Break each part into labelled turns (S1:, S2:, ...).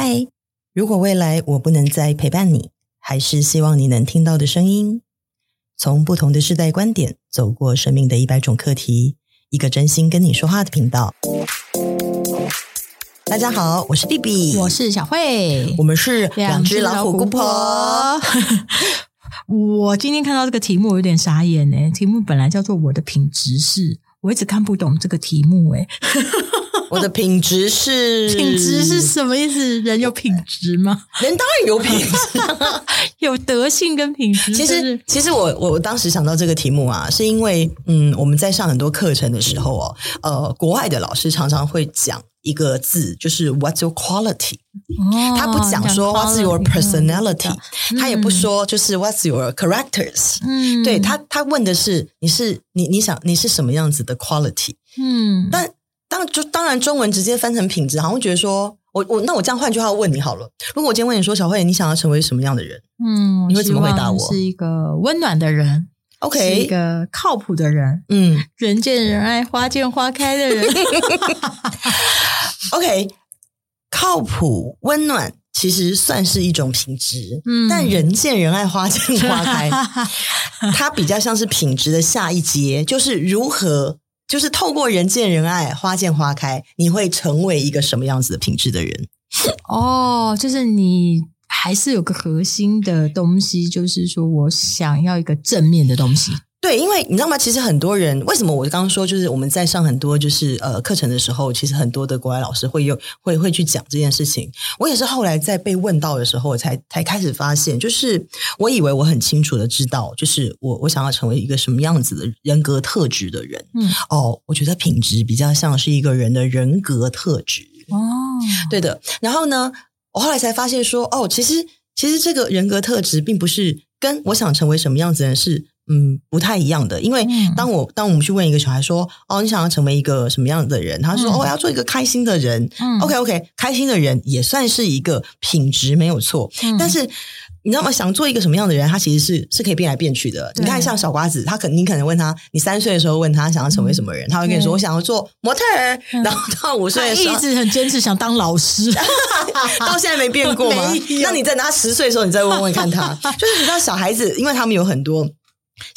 S1: 嗨，如果未来我不能再陪伴你，还是希望你能听到的声音。从不同的世代观点，走过生命的一百种课题，一个真心跟你说话的频道。大家好，我是 BB，
S2: 我是小慧，
S1: 我们是两只老虎姑婆。
S2: 我今天看到这个题目有点傻眼诶，题目本来叫做“我的品质是”，我一直看不懂这个题目诶。
S1: 我的品质是
S2: 品质是什么意思？人有品质吗？
S1: 人当然有品质，
S2: 有德性跟品质。
S1: 其实，其实我我当时想到这个题目啊，是因为嗯，我们在上很多课程的时候哦，呃，国外的老师常常会讲一个字，就是 What's your quality？哦，他不讲说 What's your personality？嗯，他也不说就是 What's your characters？嗯，对，他他问的是你是你你想你是什么样子的 quality？嗯，但。当就当然，中文直接翻成品质，好像觉得说，我我那我这样换句话问你好了。如果我今天问你说，小慧，你想要成为什么样的人？嗯，你会怎么回答我？
S2: 是一个温暖的人，OK，是一个靠谱的人，嗯，人见人爱、花见花开的人。
S1: OK，靠谱、温暖，其实算是一种品质。嗯，但人见人爱、花见花开，它比较像是品质的下一阶，就是如何。就是透过人见人爱、花见花开，你会成为一个什么样子的品质的人？
S2: 哦，就是你还是有个核心的东西，就是说我想要一个正面的东西。
S1: 对，因为你知道吗？其实很多人为什么我刚刚说，就是我们在上很多就是呃课程的时候，其实很多的国外老师会用会会去讲这件事情。我也是后来在被问到的时候，我才才开始发现，就是我以为我很清楚的知道，就是我我想要成为一个什么样子的人格特质的人。嗯，哦，我觉得品质比较像是一个人的人格特质。哦，对的。然后呢，我后来才发现说，哦，其实其实这个人格特质并不是跟我想成为什么样子的人是。嗯，不太一样的，因为当我、嗯、当我们去问一个小孩说：“哦，你想要成为一个什么样的人？”他说：“嗯、哦，我要做一个开心的人。嗯” OK OK，开心的人也算是一个品质，没有错。嗯、但是你知道吗？想做一个什么样的人，他其实是是可以变来变去的。你看，像小瓜子，他可你可能问他，你三岁的时候问他想要成为什么人，嗯、他会跟你说：“我想要做模特儿。嗯”然后到五岁的时候，
S2: 一直很坚持想当老师，
S1: 到现在没变过吗？那你在他十岁的时候，你再问问看他，就是你知道小孩子，因为他们有很多。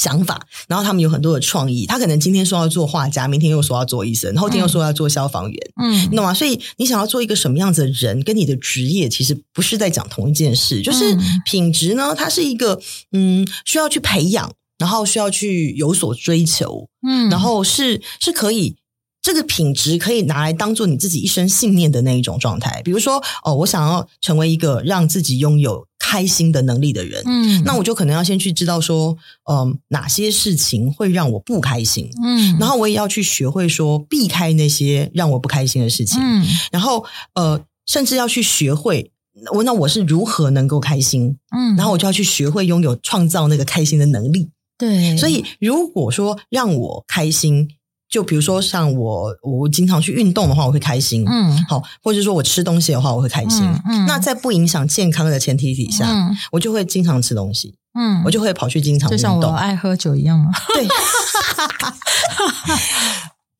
S1: 想法，然后他们有很多的创意。他可能今天说要做画家，明天又说要做医生，后天又说要做消防员，嗯，你懂吗？所以你想要做一个什么样子的人，跟你的职业其实不是在讲同一件事。就是品质呢，它是一个嗯，需要去培养，然后需要去有所追求，嗯，然后是是可以。这个品质可以拿来当做你自己一生信念的那一种状态，比如说，哦，我想要成为一个让自己拥有开心的能力的人，嗯，那我就可能要先去知道说，嗯、呃，哪些事情会让我不开心，嗯，然后我也要去学会说避开那些让我不开心的事情，嗯，然后呃，甚至要去学会我那我是如何能够开心，嗯，然后我就要去学会拥有创造那个开心的能力，
S2: 对，
S1: 所以如果说让我开心。就比如说，像我，我经常去运动的话，我会开心。嗯，好，或者说我吃东西的话，我会开心。嗯，嗯，那在不影响健康的前提底下，嗯，我就会经常吃东西。嗯，我就会跑去经常运动，就像
S2: 我爱喝酒一样吗？
S1: 对，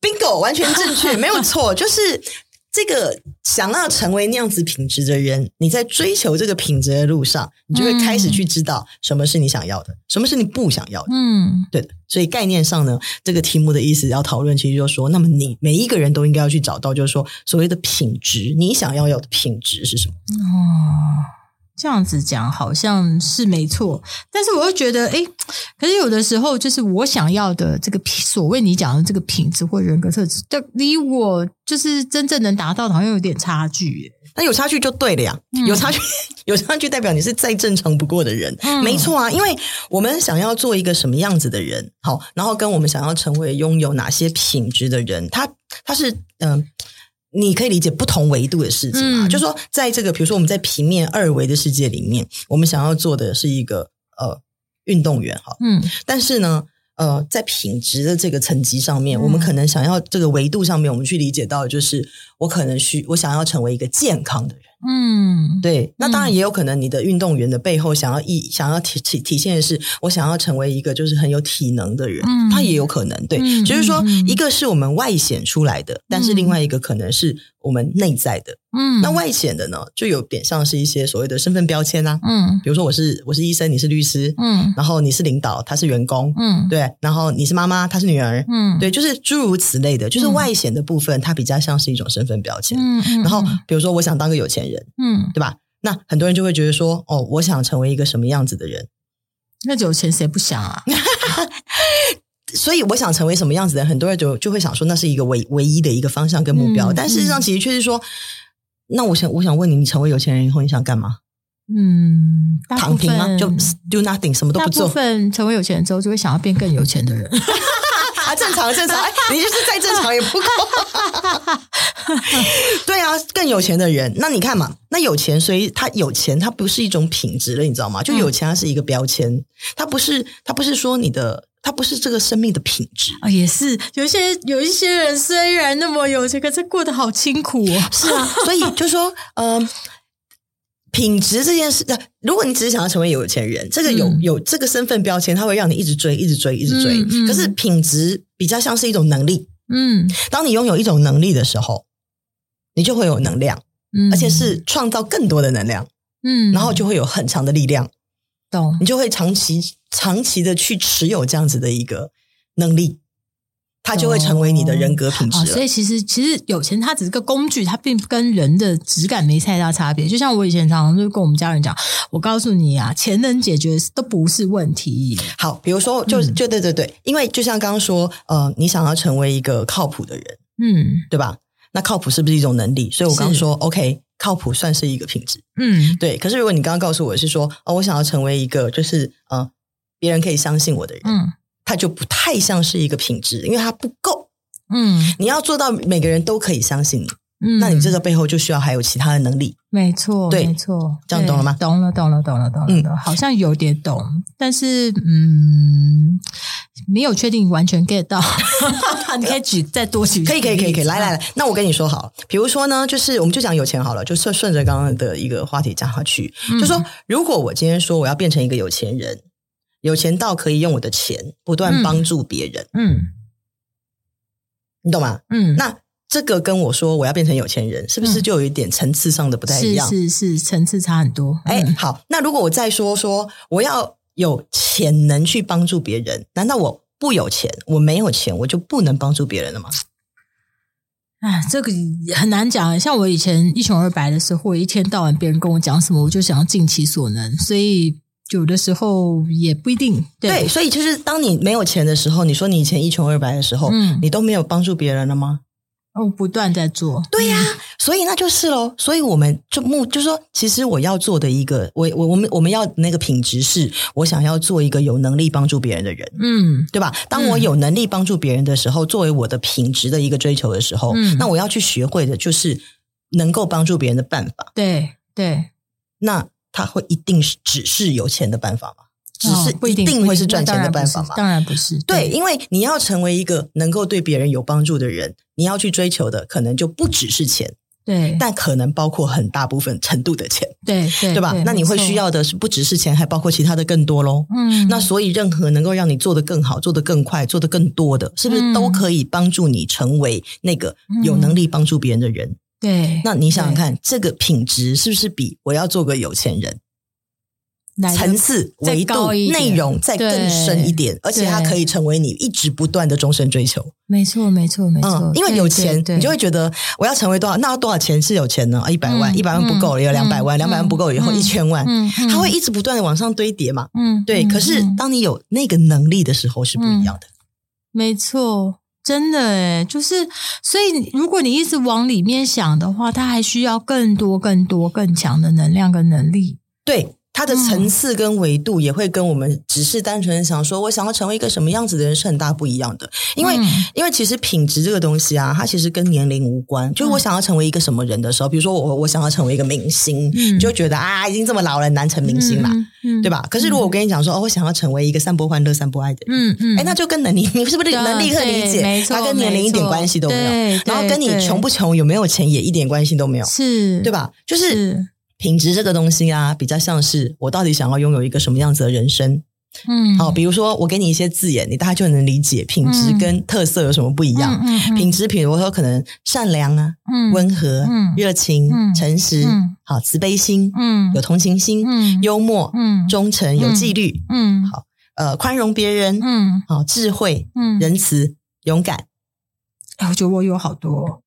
S1: bingo，完全正确，没有错，就是。这个想要成为那样子品质的人，你在追求这个品质的路上，你就会开始去知道什么是你想要的，嗯、什么是你不想要的。嗯，对的。所以概念上呢，这个题目的意思要讨论，其实就是说，那么你每一个人都应该要去找到，就是说所谓的品质，你想要有的品质是什么？
S2: 哦。这样子讲好像是没错，但是我又觉得，哎，可是有的时候，就是我想要的这个所谓你讲的这个品质或人格特质，就离我就是真正能达到的，好像有点差距。
S1: 那有差距就对了呀，嗯、有差距，有差距代表你是再正常不过的人，嗯、没错啊。因为我们想要做一个什么样子的人，好，然后跟我们想要成为拥有哪些品质的人，他他是嗯。呃你可以理解不同维度的事情嘛，嗯、就是说，在这个比如说我们在平面二维的世界里面，我们想要做的是一个呃运动员哈，嗯，但是呢，呃，在品质的这个层级上面，嗯、我们可能想要这个维度上面，我们去理解到，就是我可能需我想要成为一个健康的人，嗯，对。那当然也有可能，你的运动员的背后想要意想要体体体现的是，我想要成为一个就是很有体能的人，嗯、他也有可能。对，嗯、就是说，一个是我们外显出来的，嗯、但是另外一个可能是我们内在的。嗯，那外显的呢，就有点像是一些所谓的身份标签啊。嗯，比如说我是我是医生，你是律师，嗯，然后你是领导，他是员工，嗯，对，然后你是妈妈，他是女儿，嗯，对，就是诸如此类的，就是外显的部分，它比较像是一种身份标签。嗯，然后比如说我想当个有钱人，嗯，对吧？那很多人就会觉得说，哦，我想成为一个什么样子的人？
S2: 那有钱谁不想啊？
S1: 所以我想成为什么样子的人，很多人就就会想说，那是一个唯唯一的一个方向跟目标。嗯，但事实上，其实却是说。那我想，我想问你，你成为有钱人以后，你想干嘛？
S2: 嗯，
S1: 躺平吗？就 do nothing，什么都不做。
S2: 大部分成为有钱人之后，就会想要变更有钱的人。
S1: 啊，正常，正常。哎，你就是再正常也不够。对啊，更有钱的人，那你看嘛，那有钱，所以他有钱，他不是一种品质了，你知道吗？就有钱，它是一个标签，它不是，它不是说你的。它不是这个生命的品质
S2: 啊，也是有一些有一些人虽然那么有钱，可是过得好辛苦哦。
S1: 是啊，所以就说，呃，品质这件事，如果你只是想要成为有钱人，这个有、嗯、有这个身份标签，它会让你一直追，一直追，一直追。嗯嗯、可是品质比较像是一种能力，嗯，当你拥有一种能力的时候，你就会有能量，嗯，而且是创造更多的能量，嗯，然后就会有很强的力量，
S2: 懂？
S1: 你就会长期。长期的去持有这样子的一个能力，它就会成为你的人格品质。
S2: 哦哦。所以其实其实有钱它只是个工具，它并不跟人的质感没太大差别。就像我以前常常就跟我们家人讲，我告诉你啊，钱能解决都不是问题。
S1: 好，比如说就就对对对，因为就像刚刚说，呃，你想要成为一个靠谱的人，嗯，对吧？那靠谱是不是一种能力？所以我刚刚说，OK。靠谱算是一个品质，嗯，对。可是如果你刚刚告诉我是说，哦，我想要成为一个就是呃，别人可以相信我的人，嗯，他就不太像是一个品质，因为他不够，嗯，你要做到每个人都可以相信你，嗯，那你这个背后就需要还有其他的能力，
S2: 没错，
S1: 对，
S2: 没错，
S1: 这样懂了吗？
S2: 懂了，懂了，懂了，懂了，嗯，好像有点懂，但是嗯。没有确定完全 get 到，你可以举再多举，
S1: 可以可以可以可以，来来来，那我跟你说好，比如说呢，就是我们就讲有钱好了，就顺顺着刚刚的一个话题讲下去，嗯、就说如果我今天说我要变成一个有钱人，有钱到可以用我的钱不断帮助别人，嗯，嗯你懂吗？嗯，那这个跟我说我要变成有钱人，是不是就有一点层次上的不太一样？
S2: 是是是，层次差很多。
S1: 哎、嗯，好，那如果我再说说我要。有潜能去帮助别人，难道我不有钱？我没有钱，我就不能帮助别人了吗？
S2: 哎，这个很难讲。像我以前一穷二白的时候，我一天到晚别人跟我讲什么，我就想要尽其所能。所以有的时候也不一定。对，
S1: 对，所以就是当你没有钱的时候，你说你以前一穷二白的时候，嗯，你都没有帮助别人了吗？
S2: 哦，不断在做，
S1: 对呀、啊，嗯、所以那就是喽。所以我们就目就是说，其实我要做的一个，我我我们我们要那个品质是，我想要做一个有能力帮助别人的人，嗯，对吧？当我有能力帮助别人的时候，嗯、作为我的品质的一个追求的时候，嗯，那我要去学会的就是能够帮助别人的办法。
S2: 对对，
S1: 那他会一定是只是有钱的办法吗？只是不一定会是赚钱的办法吗？
S2: 当然不是。
S1: 对，因为你要成为一个能够对别人有帮助的人，你要去追求的可能就不只是钱，
S2: 对，
S1: 但可能包括很大部分程度的钱，
S2: 对对，
S1: 对吧？那你会需要的是不只是钱，还包括其他的更多喽。嗯，那所以任何能够让你做得更好、做得更快、做得更多的，是不是都可以帮助你成为那个有能力帮助别人的人？
S2: 对，
S1: 那你想想看，这个品质是不是比我要做个有钱人？层次、维度、内容再更深一点，而且它可以成为你一直不断的终身追求。
S2: 没错，没错，没错。因为有钱，你
S1: 就会觉得我要成为多少？那要多少钱是有钱呢？啊，一百万，一百万不够了，有两百万，两百万不够，以后一千万，它会一直不断的往上堆叠嘛。嗯，对。可是当你有那个能力的时候，是不一样的。
S2: 没错，真的诶，就是所以，如果你一直往里面想的话，他还需要更多、更多、更强的能量跟能力。
S1: 对。它的层次跟维度也会跟我们只是单纯的想说，我想要成为一个什么样子的人是很大不一样的。因为，嗯、因为其实品质这个东西啊，它其实跟年龄无关。就是我想要成为一个什么人的时候，比如说我我想要成为一个明星，嗯、就觉得啊，已经这么老了，难成明星了，嗯嗯、对吧？可是如果我跟你讲说，哦，我想要成为一个散播欢乐、散播爱的人，嗯嗯，哎，那就跟能力，你是不是能立刻理解？它跟年龄一点关系都没有，然后跟你穷不穷、有没有钱也一点关系都没有，是对吧？就是。是品质这个东西啊，比较像是我到底想要拥有一个什么样子的人生。嗯，好，比如说我给你一些字眼，你大概就能理解品质跟特色有什么不一样。嗯，品质，比如说可能善良啊，嗯，温和，嗯，热情，嗯，诚实，嗯，好，慈悲心，嗯，有同情心，嗯，幽默，嗯，忠诚，有纪律，嗯，好，呃，宽容别人，嗯，好，智慧，嗯，仁慈，勇敢。
S2: 哎，我觉得我有好多。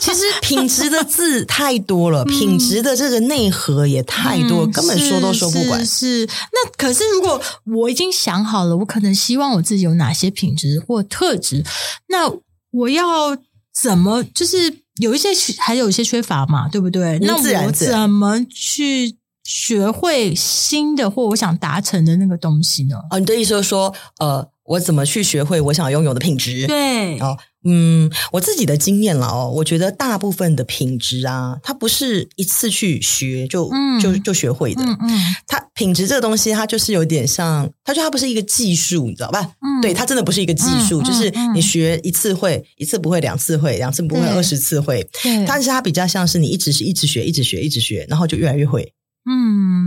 S1: 其实品质的字太多了，品质的这个内核也太多，嗯、根本说都说不完。
S2: 是，是，那可是如果我已经想好了，我可能希望我自己有哪些品质或特质，那我要怎么？就是有一些还有一些缺乏嘛，对不对？那我怎么去学会新的或我想达成的那个东西呢？
S1: 哦，你的意思是说，呃，我怎么去学会我想拥有的品质？
S2: 对，
S1: 哦。嗯，我自己的经验了哦，我觉得大部分的品质啊，它不是一次去学就、嗯、就就学会的。嗯，嗯它品质这个东西，它就是有点像，它就它不是一个技术，你知道吧？嗯，对，它真的不是一个技术，嗯、就是你学一次会，一次不会，两次会，两次不会，二十次会。对，但是它比较像是你一直是一直学，一直学，一直学，然后就越来越会。嗯，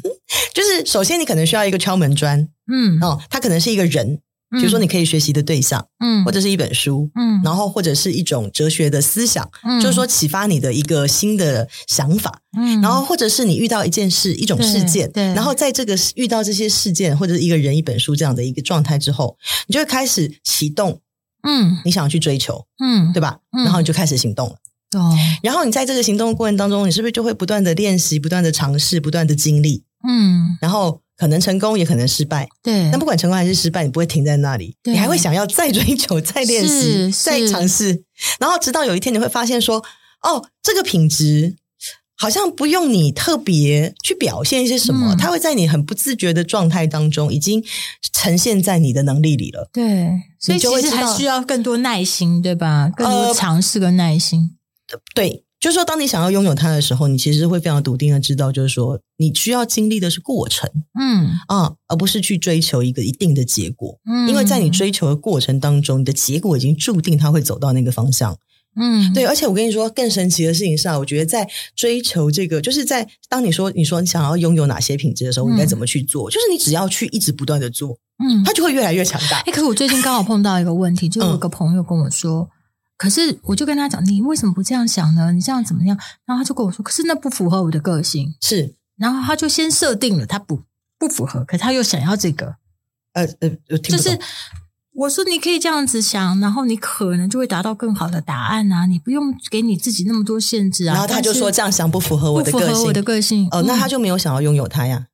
S1: 就是首先你可能需要一个敲门砖。嗯，哦，它可能是一个人。比如说，你可以学习的对象，嗯，或者是一本书，嗯，然后或者是一种哲学的思想，嗯，就是说启发你的一个新的想法，嗯，然后或者是你遇到一件事、一种事件，对，然后在这个遇到这些事件或者是一个人、一本书这样的一个状态之后，你就会开始启动，嗯，你想要去追求，嗯，对吧？然后你就开始行动了，哦，然后你在这个行动的过程当中，你是不是就会不断的练习、不断的尝试、不断的经历，嗯，然后。可能成功，也可能失败。对，但不管成功还是失败，你不会停在那里，你还会想要再追求、再练习、再尝试，然后直到有一天你会发现说：“哦，这个品质好像不用你特别去表现一些什么，嗯、它会在你很不自觉的状态当中已经呈现在你的能力里了。”
S2: 对，所以其实还需要更多耐心，对吧？更多尝试跟耐心。
S1: 呃、对。就是说，当你想要拥有它的时候，你其实会非常笃定的知道，就是说，你需要经历的是过程，嗯啊，而不是去追求一个一定的结果，嗯，因为在你追求的过程当中，你的结果已经注定它会走到那个方向，嗯，对。而且我跟你说，更神奇的事情是啊，我觉得在追求这个，就是在当你说你说你想要拥有哪些品质的时候，你该怎么去做？嗯，就是你只要去一直不断的做，嗯，它就会越来越强大。
S2: 哎，可是我最近刚好碰到一个问题，就有个朋友跟我说。嗯可是，我就跟他讲，你为什么不这样想呢？你这样怎么样？然后他就跟我说，可是那不符合我的个性。
S1: 是，
S2: 然后他就先设定了，他不不符合，可他又想要这个。
S1: 呃呃，
S2: 就是我说你可以这样子想，然后你可能就会达到更好的答案啊！你不用给你自己那么多限制啊。
S1: 然后他就说这样想不符合我的个性，不符合
S2: 我的个性。
S1: 哦，那他就没有想要拥有他呀。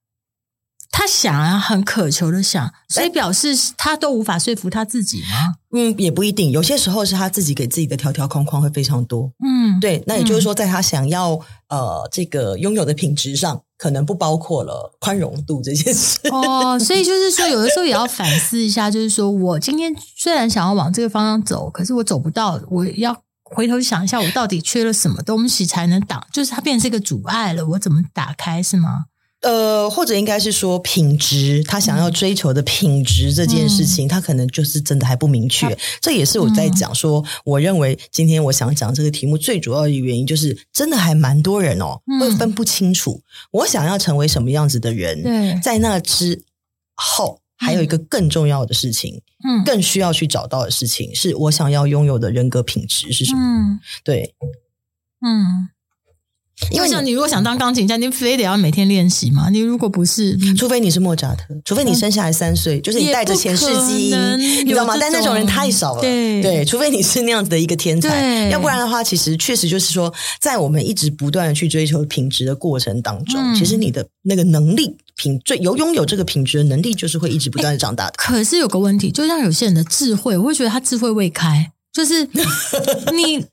S2: 他想啊，很渴求的想，所以表示他都无法说服他自己吗？
S1: 嗯，也不一定，有些时候是他自己给自己的条条框框会非常多。嗯，对，那也就是说，在他想要、嗯、呃这个拥有的品质上，可能不包括了宽容度这件事。
S2: 哦，所以就是说，有的时候也要反思一下，就是说我今天虽然想要往这个方向走，可是我走不到，我要回头想一下，我到底缺了什么东西才能挡？就是它变成一个阻碍了，我怎么打开？是吗？
S1: 呃，或者应该是说品质，他想要追求的品质这件事情，嗯、他可能就是真的还不明确。他这也是我在讲说，嗯、我认为今天我想讲这个题目最主要的原因，就是真的还蛮多人哦，嗯、会分不清楚我想要成为什么样子的人。对，在那之后，还有一个更重要的事情，嗯，更需要去找到的事情，是我想要拥有的人格品质是什么？嗯，对，嗯。
S2: 因为像你如果想当钢琴家，你非得要每天练习嘛？你如果不是，
S1: 除非你是莫扎特，除非你生下来三岁，嗯、就是你带着前世基因，你知道吗？但那种人太少了。对对，除非你是那样子的一个天才，要不然的话，其实确实就是说，在我们一直不断的去追求品质的过程当中，嗯、其实你的那个能力品，最有拥有这个品质的能力，就是会一直不断的长大的。
S2: 可是有个问题，就像有些人的智慧，我会觉得他智慧未开，就是你。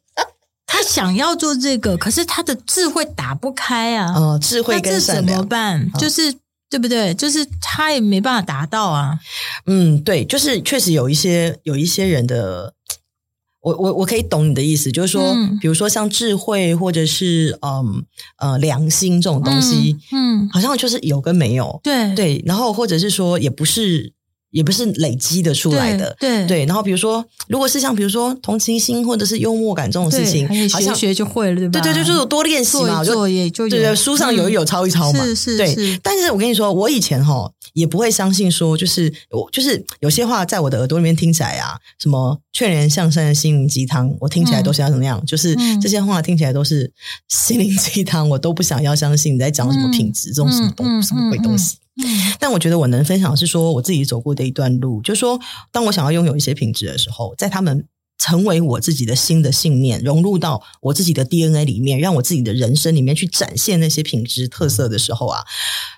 S2: 他他想要做这个，可是他的智慧打不开啊。
S1: 哦，智慧跟善良
S2: 怎么办？哦、就是对不对？就是他也没办法达到啊。
S1: 嗯，对，就是确实有一些有一些人的。我我我可以懂你的意思，就是说，嗯、比如说像智慧或者是嗯呃良心这种东西，嗯，嗯好像就是有跟没有，
S2: 对
S1: 对，然后或者是说也不是。也不是累积的出来的，
S2: 对对，
S1: 对。然后比如说，如果是像比如说同情心或者是幽默感这种事情，
S2: 好像学就会了，对吧？
S1: 对对，就是多练习嘛，
S2: 作业就
S1: 对对，书上有一有抄一抄嘛，
S2: 是是。
S1: 对，但是我跟你说，我以前哈也不会相信说，就是我就是有些话在我的耳朵里面听起来啊，什么劝人向善的心灵鸡汤，我听起来都是要怎么样？就是这些话听起来都是心灵鸡汤，我都不想要相信你在讲什么品质这种什么东什么鬼东西。嗯，但我觉得我能分享的是说我自己走过的一段路，就是说，当我想要拥有一些品质的时候，在他们成为我自己的新的信念，融入到我自己的 DNA 里面，让我自己的人生里面去展现那些品质特色的时候啊，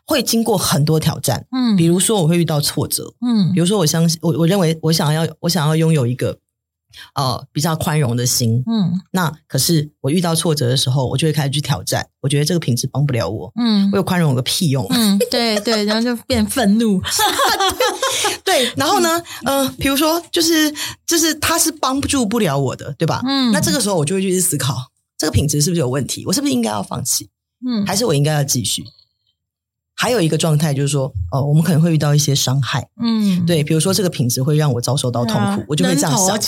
S1: 会经过很多挑战。嗯，比如说我会遇到挫折，嗯，比如说我相信我，我认为我想要我想要拥有一个。呃，比较宽容的心，嗯，那可是我遇到挫折的时候，我就会开始去挑战。我觉得这个品质帮不了我，嗯，我有宽容有个屁用，
S2: 嗯，对对，然后就变愤怒，
S1: 对，对，然后呢，嗯、呃，比如说，就是就是他是帮助不了我的，对吧？嗯，那这个时候我就会去思考，这个品质是不是有问题？我是不是应该要放弃？嗯，还是我应该要继续？还有一个状态就是说，哦，我们可能会遇到一些伤害，嗯，对，比如说这个品质会让我遭受到痛苦，啊、我就会这样想。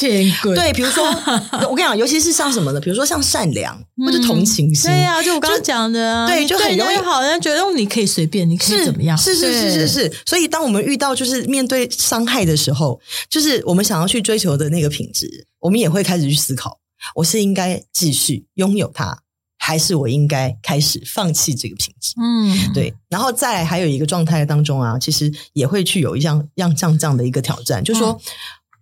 S1: 对，比如说，我跟你讲，尤其是像什么呢？比如说像善良、嗯、或者同情心，
S2: 对呀、啊，就我刚刚讲的、啊，
S1: 对，就很容易
S2: 好像觉得你可以随便，你可以怎么样？
S1: 是是是是是。所以，当我们遇到就是面对伤害的时候，就是我们想要去追求的那个品质，我们也会开始去思考：我是应该继续拥有它。还是我应该开始放弃这个品质？嗯，对。然后再还有一个状态当中啊，其实也会去有一样样这样这样的一个挑战，就是说。嗯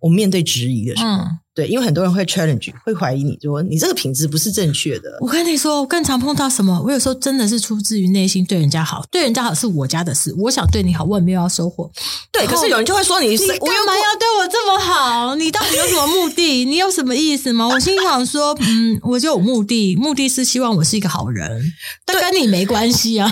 S1: 我们面对质疑的时候，嗯、对，因为很多人会 challenge，会怀疑你，就说你这个品质不是正确的。
S2: 我跟你说，我更常碰到什么？我有时候真的是出自于内心对人家好，对人家好是我家的事，我想对你好，我也没有要收获。
S1: 对，可是有人就会说你，你
S2: 干嘛要对我这么好？你到底有什么目的？你有什么意思吗？我心想说，嗯，我就有目的，目的是希望我是一个好人，但跟你没关系啊。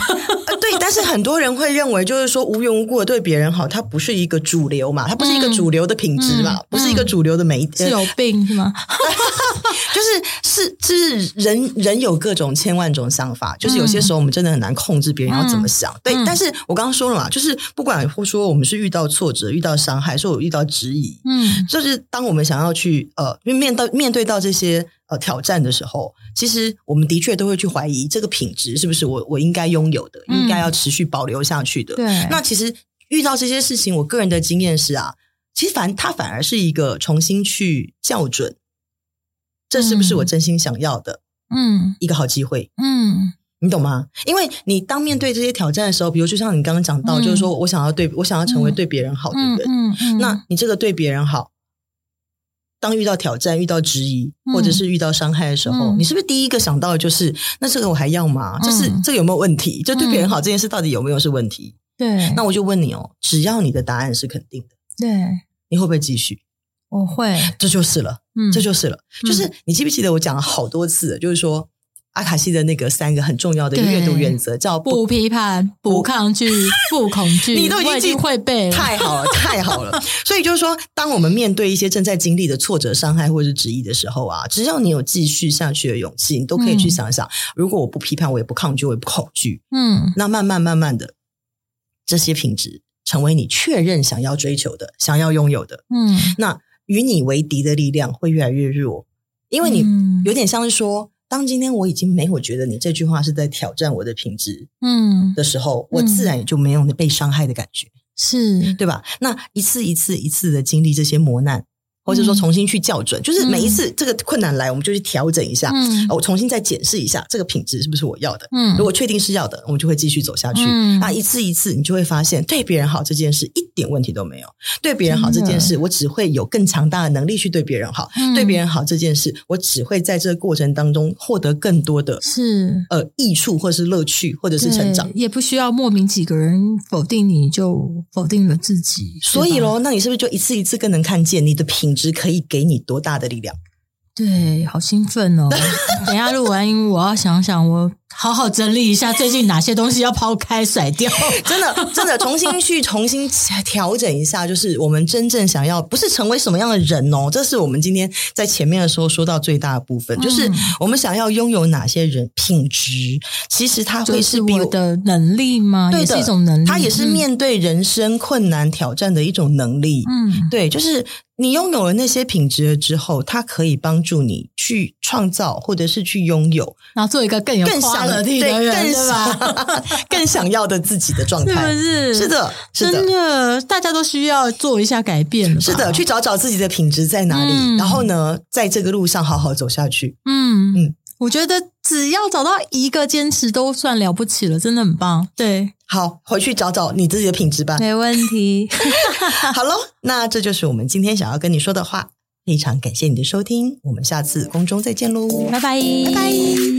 S1: 对，但是很多人会认为，就是说无缘无故的对别人好，它不是一个主流嘛，它不是一个主流的品质嘛。嗯嗯不是一个主流的媒体，
S2: 是有病是吗？
S1: 就是是就是人人有各种千万种想法，就是有些时候我们真的很难控制别人要怎么想。嗯、对，嗯、但是我刚刚说了嘛，就是不管或说我们是遇到挫折、遇到伤害，说我遇到质疑，嗯，就是当我们想要去呃，面到面对到这些呃挑战的时候，其实我们的确都会去怀疑这个品质是不是我我应该拥有的，嗯、应该要持续保留下去的。对，那其实遇到这些事情，我个人的经验是啊。其实反它反而是一个重新去校准，这是不是我真心想要的？嗯，一个好机会。嗯，你懂吗？因为你当面对这些挑战的时候，比如就像你刚刚讲到，嗯、就是说我想要对我想要成为对别人好的人，嗯嗯嗯、那你这个对别人好，当遇到挑战、遇到质疑或者是遇到伤害的时候，嗯、你是不是第一个想到的就是那这个我还要吗？就是这个有没有问题？就对别人好这件事到底有没有是问题？
S2: 对，
S1: 那我就问你哦，只要你的答案是肯定的，
S2: 对。
S1: 你会不会继续？
S2: 我会，
S1: 这就是了，嗯，这就是了。嗯、就是你记不记得我讲了好多次，就是说阿卡西的那个三个很重要的阅读原则，叫不，
S2: 不批判、不抗拒、不恐惧。
S1: 你都已经，会背了，太好了，太好了。所以就是说，当我们面对一些正在经历的挫折、伤害或者是质疑的时候啊，只要你有继续下去的勇气，你都可以去想想：嗯、如果我不批判，我也不抗拒，我也不恐惧，嗯，那慢慢慢慢的这些品质。成为你确认想要追求的、想要拥有的，嗯，那与你为敌的力量会越来越弱，因为你有点像是说，当今天我已经没有觉得你这句话是在挑战我的品质，嗯。的时候，我自然也就没有被伤害的感觉，是。对吧？那一次一次一次的经历这些磨难。或者说重新去校准，就是每一次这个困难来，我们就去调整一下，嗯我重新再检视一下这个品质是不是我要的。嗯，如果确定是要的，我们就会继续走下去。那一次一次，你就会发现，对别人好这件事一点问题都没有。对别人好这件事，我只会有更强大的能力去对别人好。对别人好这件事，我只会在这个过程当中获得更多的是呃益处，或者是乐趣，或者是成长，
S2: 也不需要莫名几个人否定你就否定了自己。
S1: 所以喽，那你是不是就一次一次更能看见你的品质？只可以给你多大的力量？
S2: 对，好兴奋哦！等一下录完音，我要想想，我好好整理一下最近哪些东西要抛开甩掉。
S1: 真的，真的，重新去重新调整一下，就是我们真正想要，不是成为什么样的人哦。这是我们今天在前面的时候说到最大的部分，嗯、就是我们想要拥有哪些人品质。其实它会是比
S2: 我的能力吗？对的，是一种能力，
S1: 它也是面对人生困难挑战的一种能力。嗯，对，就是。你拥有了那些品质了之后，它可以帮助你去创造，或者是去拥有，
S2: 然后做一个更有更
S1: 更想更想要的自己的状态，
S2: 是不是？
S1: 是的，是的，
S2: 真的，大家都需要做一下改变。
S1: 是的，去找找自己的品质在哪里，嗯、然后呢，在这个路上好好走下去。
S2: 嗯嗯，我觉得只要找到一个坚持，都算了不起了，真的很棒。对。
S1: 好，回去找找你自己的品质吧。
S2: 没问题。
S1: 好喽，那这就是我们今天想要跟你说的话。非常感谢你的收听，我们下次空中再见喽，
S2: 拜拜，
S1: 拜拜。